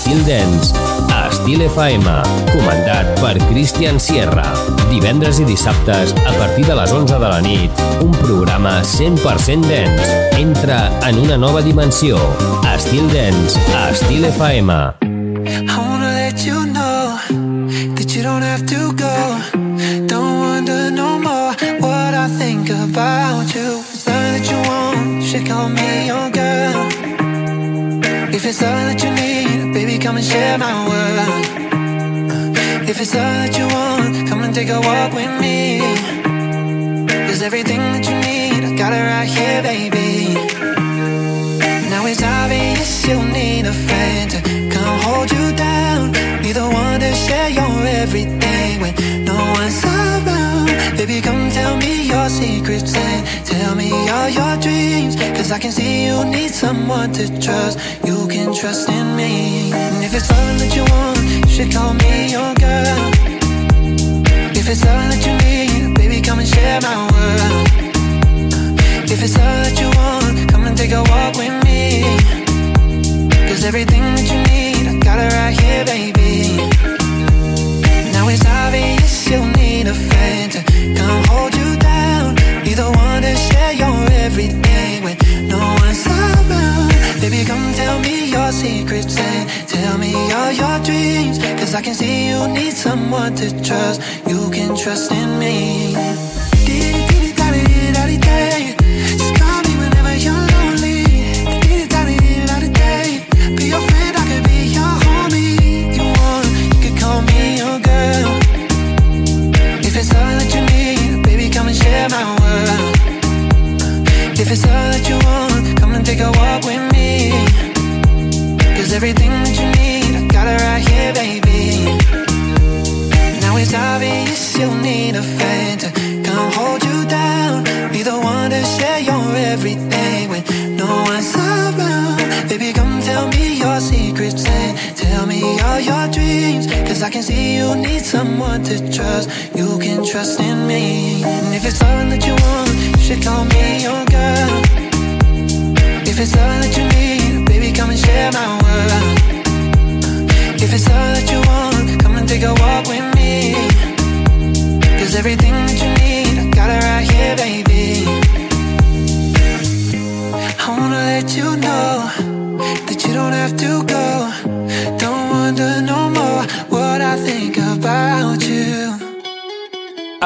Estil Dance, a Estil FM, comandat per Christian Sierra. Divendres i dissabtes, a partir de les 11 de la nit, un programa 100% dance. Entra en una nova dimensió. Estil Dance, a Estil FM. I wanna let you know that you don't have to it's all that you want, come and take a walk with me. Cause everything that you need, I got it right here, baby. Now it's obvious you need a friend to come hold you down. Be the one to share your everything around. Baby, come tell me your secrets and tell me all your dreams. Cause I can see you need someone to trust. You can trust in me. And if it's all that you want, you should call me your girl. If it's all that you need, baby, come and share my world. If it's all that you want, come and take a walk with me. Cause everything that you need, I got it right here, baby. Now it's obvious you need a friend to come hold you down. Be the one to share your everything when no one's around. Baby, come tell me your secrets and tell me all your dreams. Cause I can see you need someone to trust. You can trust in me. If it's all that you want, come and take a walk with me. Cause everything that you need, I got it right here, baby. Now it's obvious you need a friend to come hold you down. Be the one to share your everything when no one's around. Baby, come tell me your secrets and tell me all your dreams. Cause I can see you need someone to trust. You can trust in me. And if it's all that you want, should call me your girl. If it's all that you need, baby, come and share my world. If it's all that you want, come and take a walk with me. Cause everything that you need, I got it right here, baby. I wanna let you know that you don't have to go. Don't wonder no more what I think about you.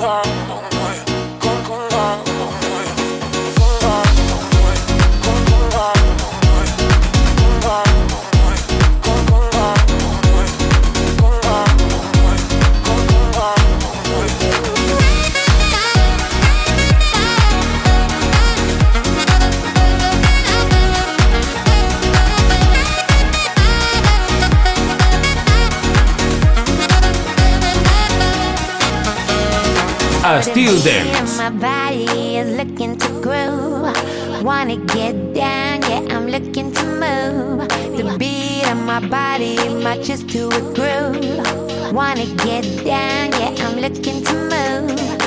love. Estil Dance. My body is looking to groove. Wanna get down, yeah, I'm looking to move. The beat of my body matches to a groove. Wanna get down, yeah, I'm looking to move.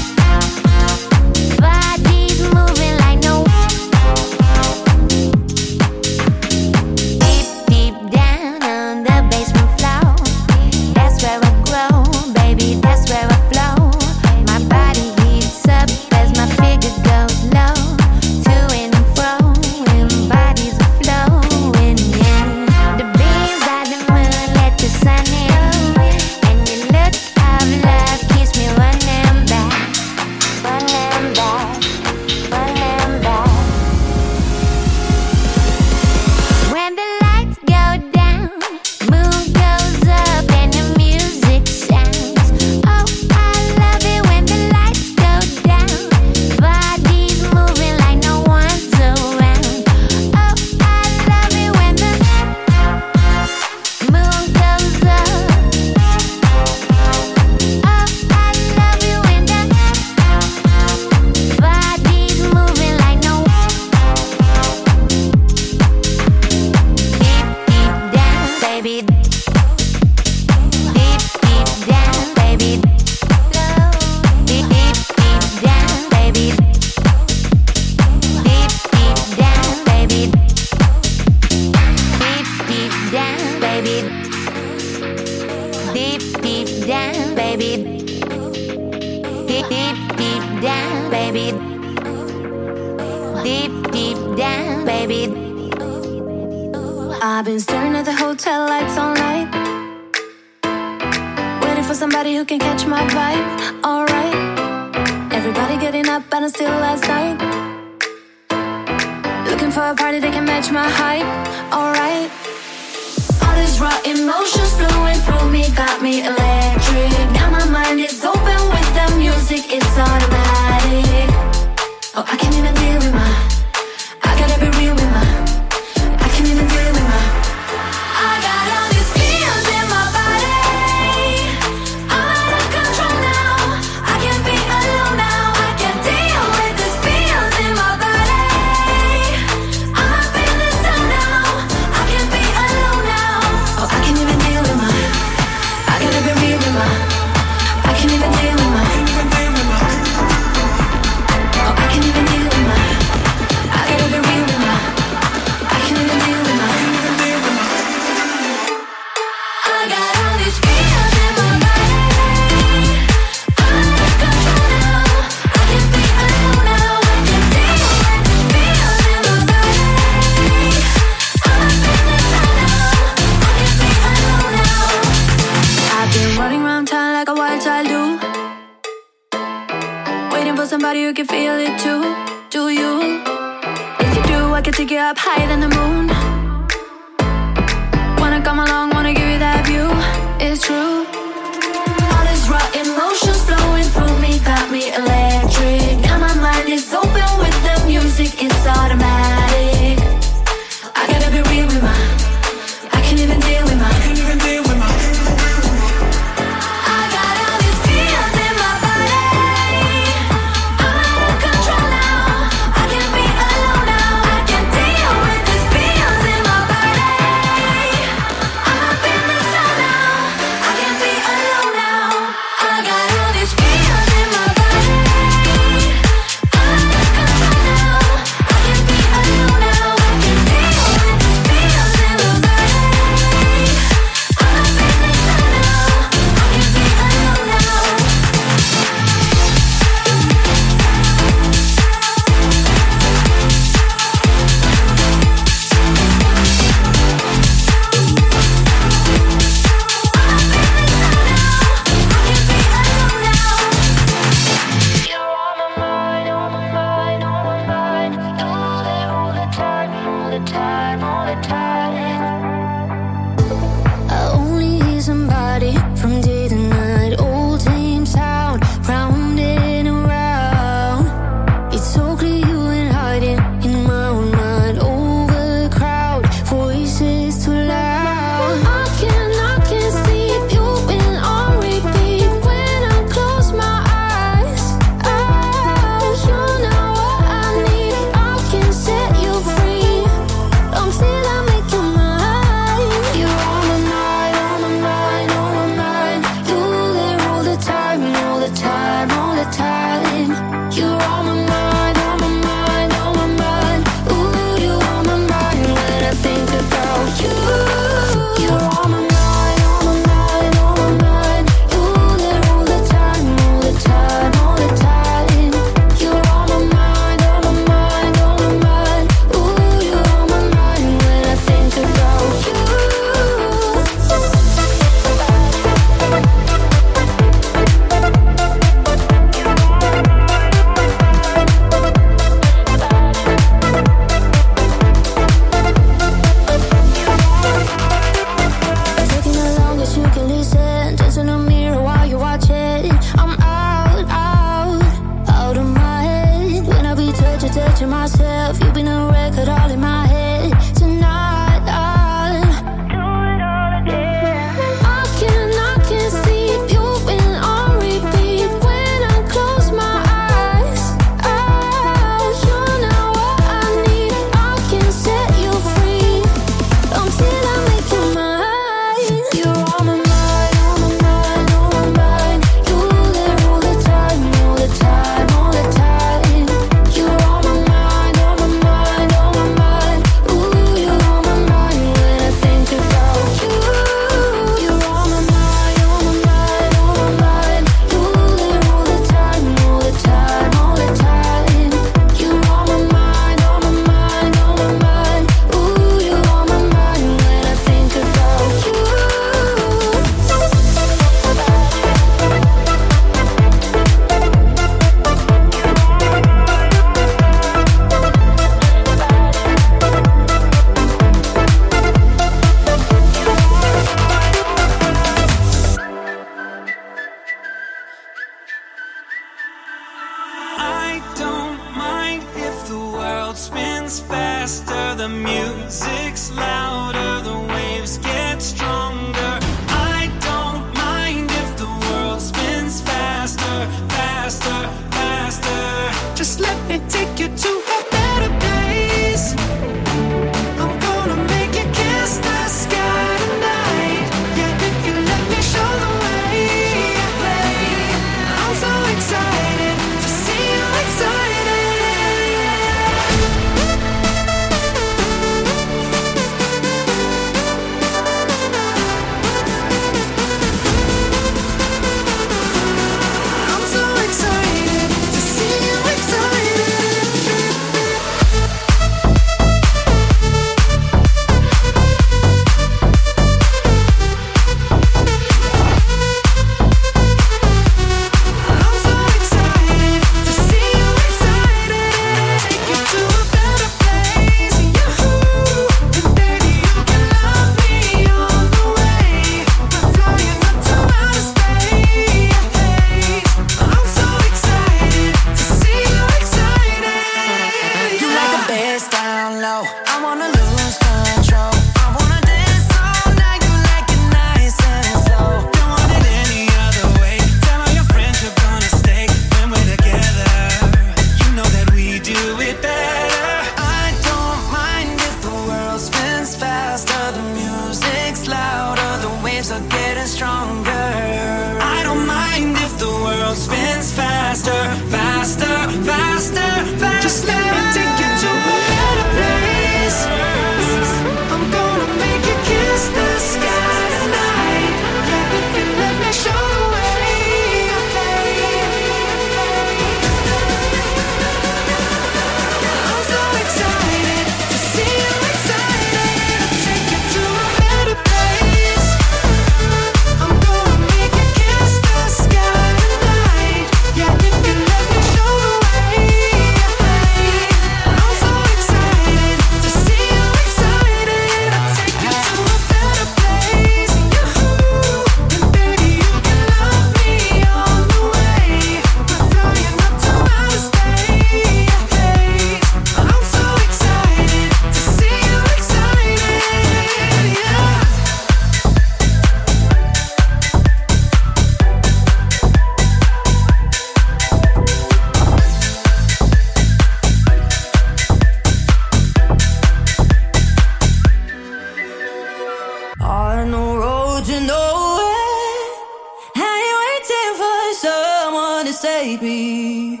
take.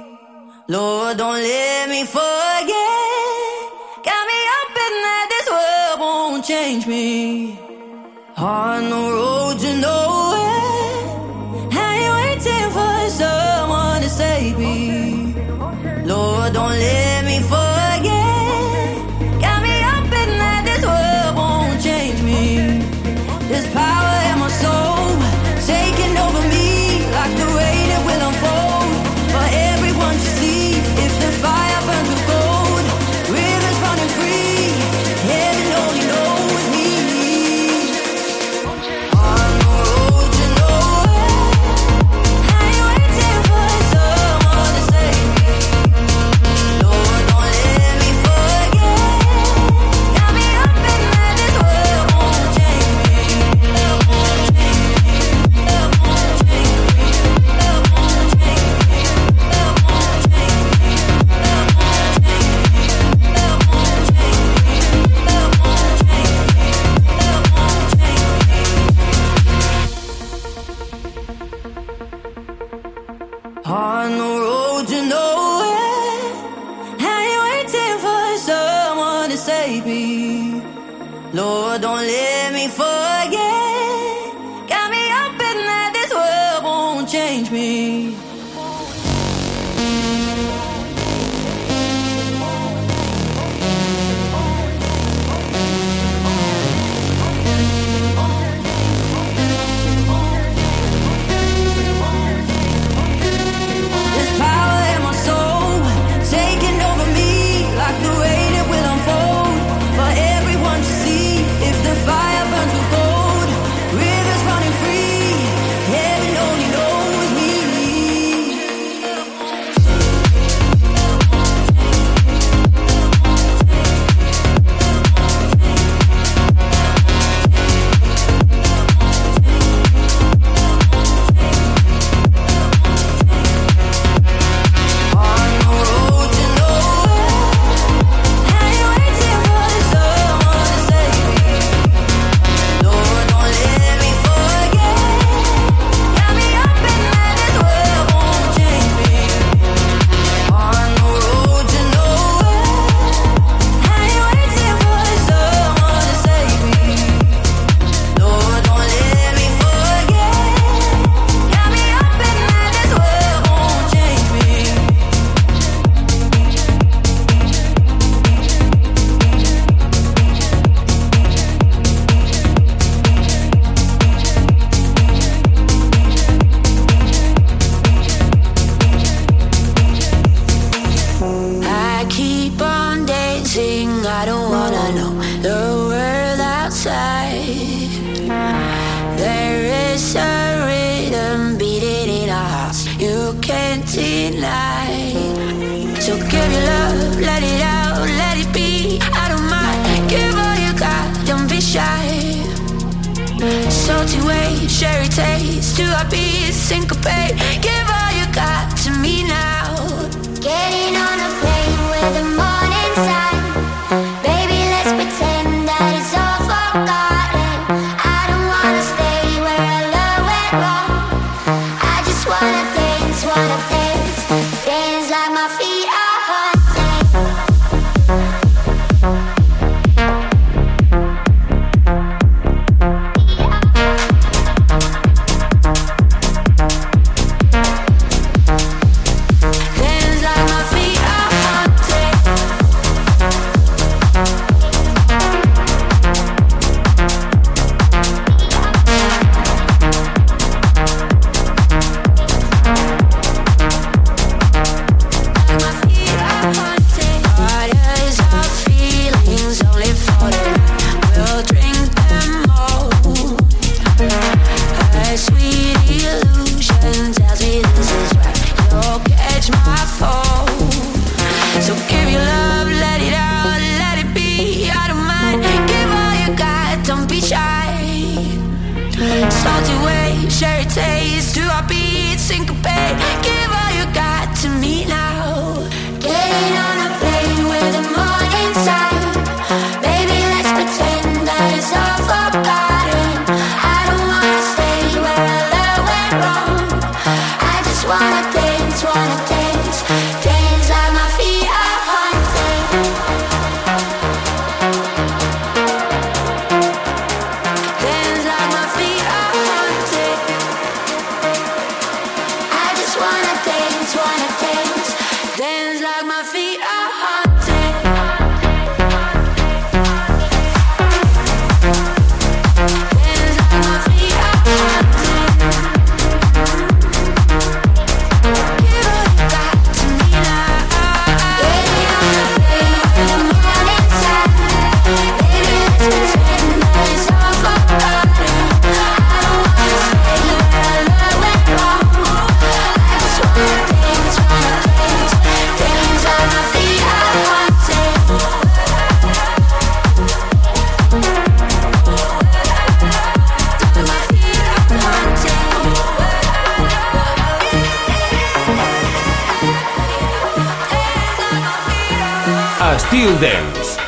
Lord, don't let me forget. Got me hoping that this world won't change me. Hard no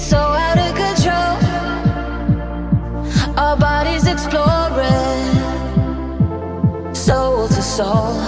so out of control. Our bodies exploring, soul to soul.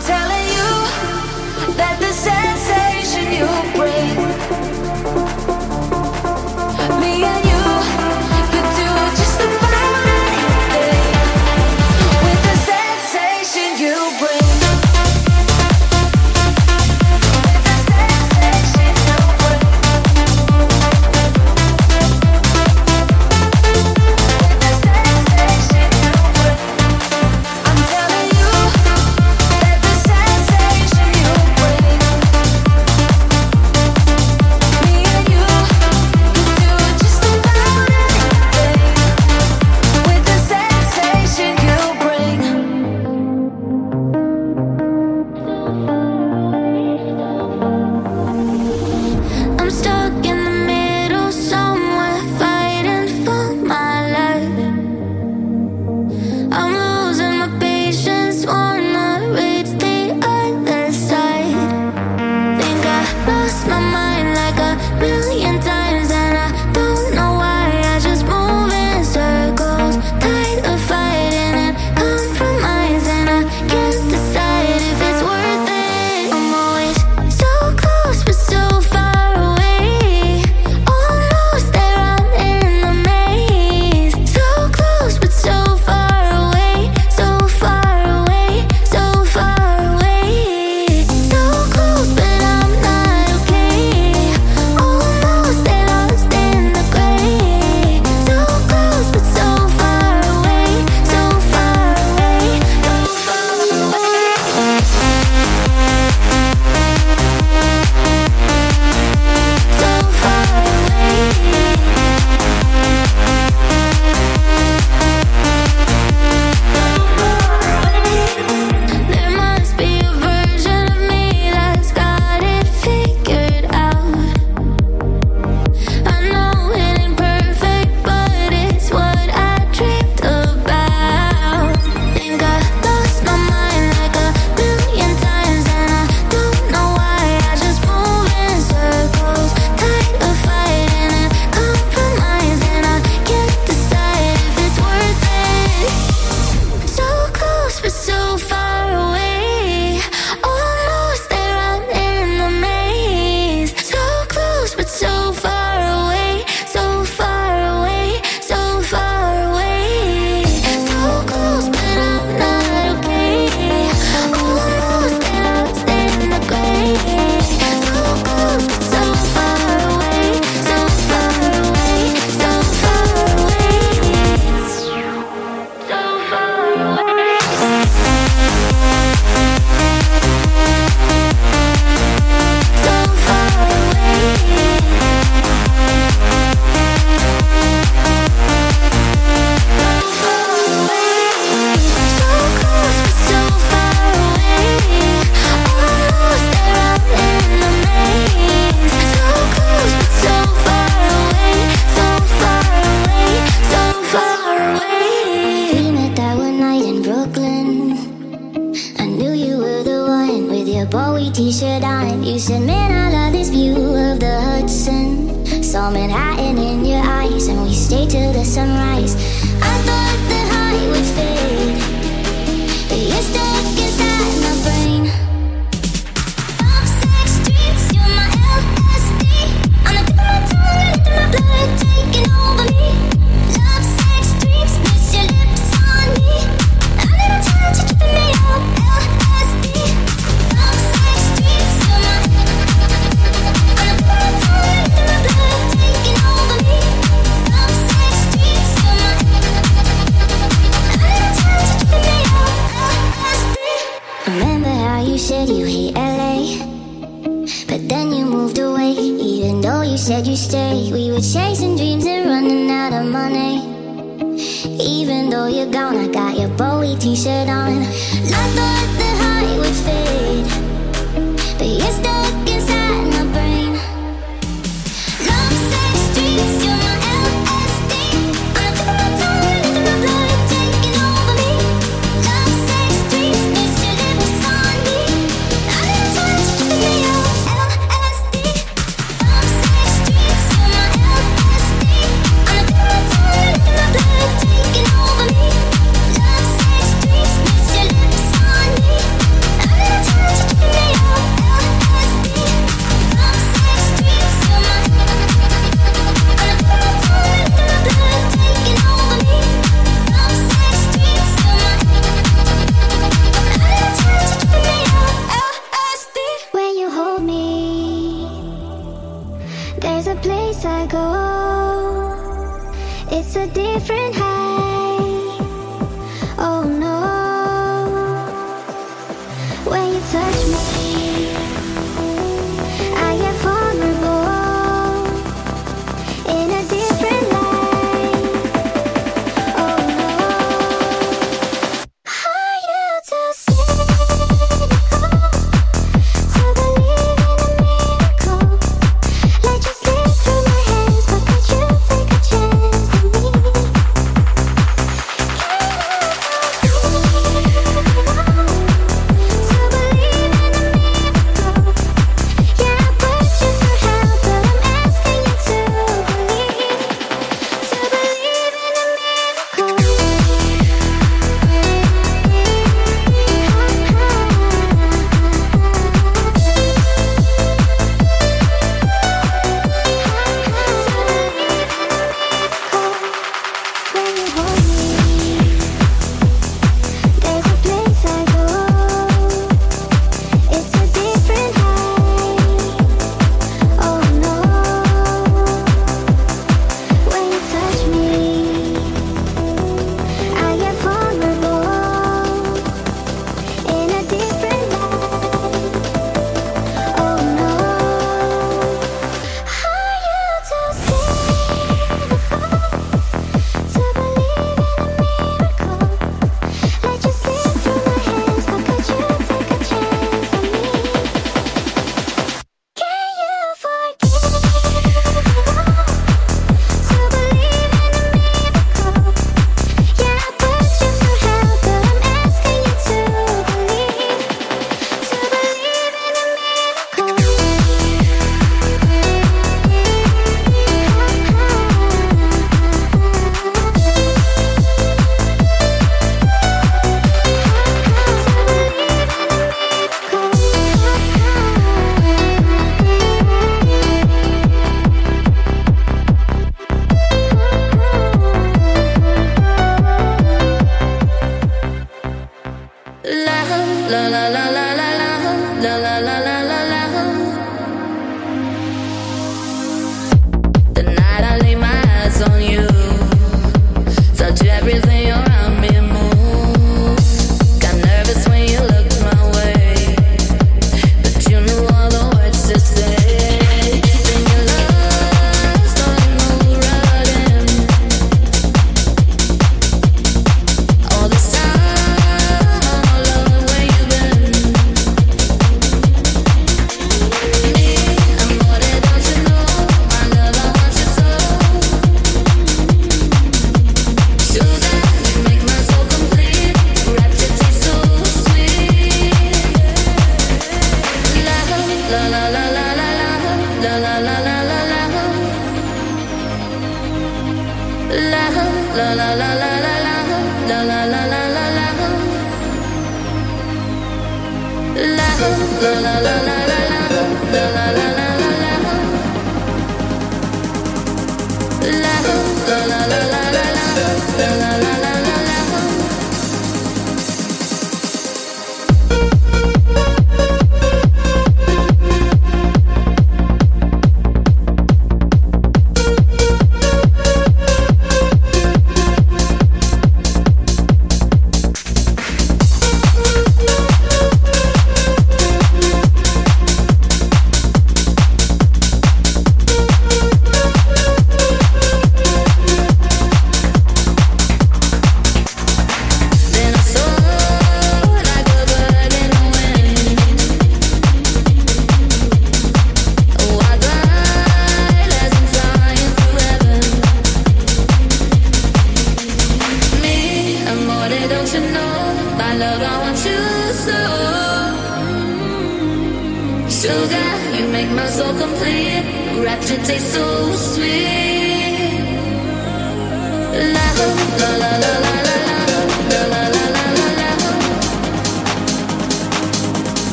I'm telling you that the sensation you bring.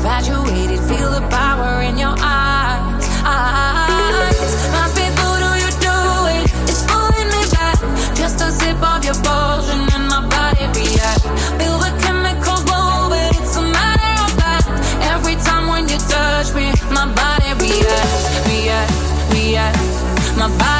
Graduated, feel the power in your eyes. eyes. Must be voodoo, you do it. It's pulling me back. Just a sip of your potion and my body react. Feel the chemicals moving, it's a matter of fact. Every time when you touch me, my body reacts, reacts, reacts. My body.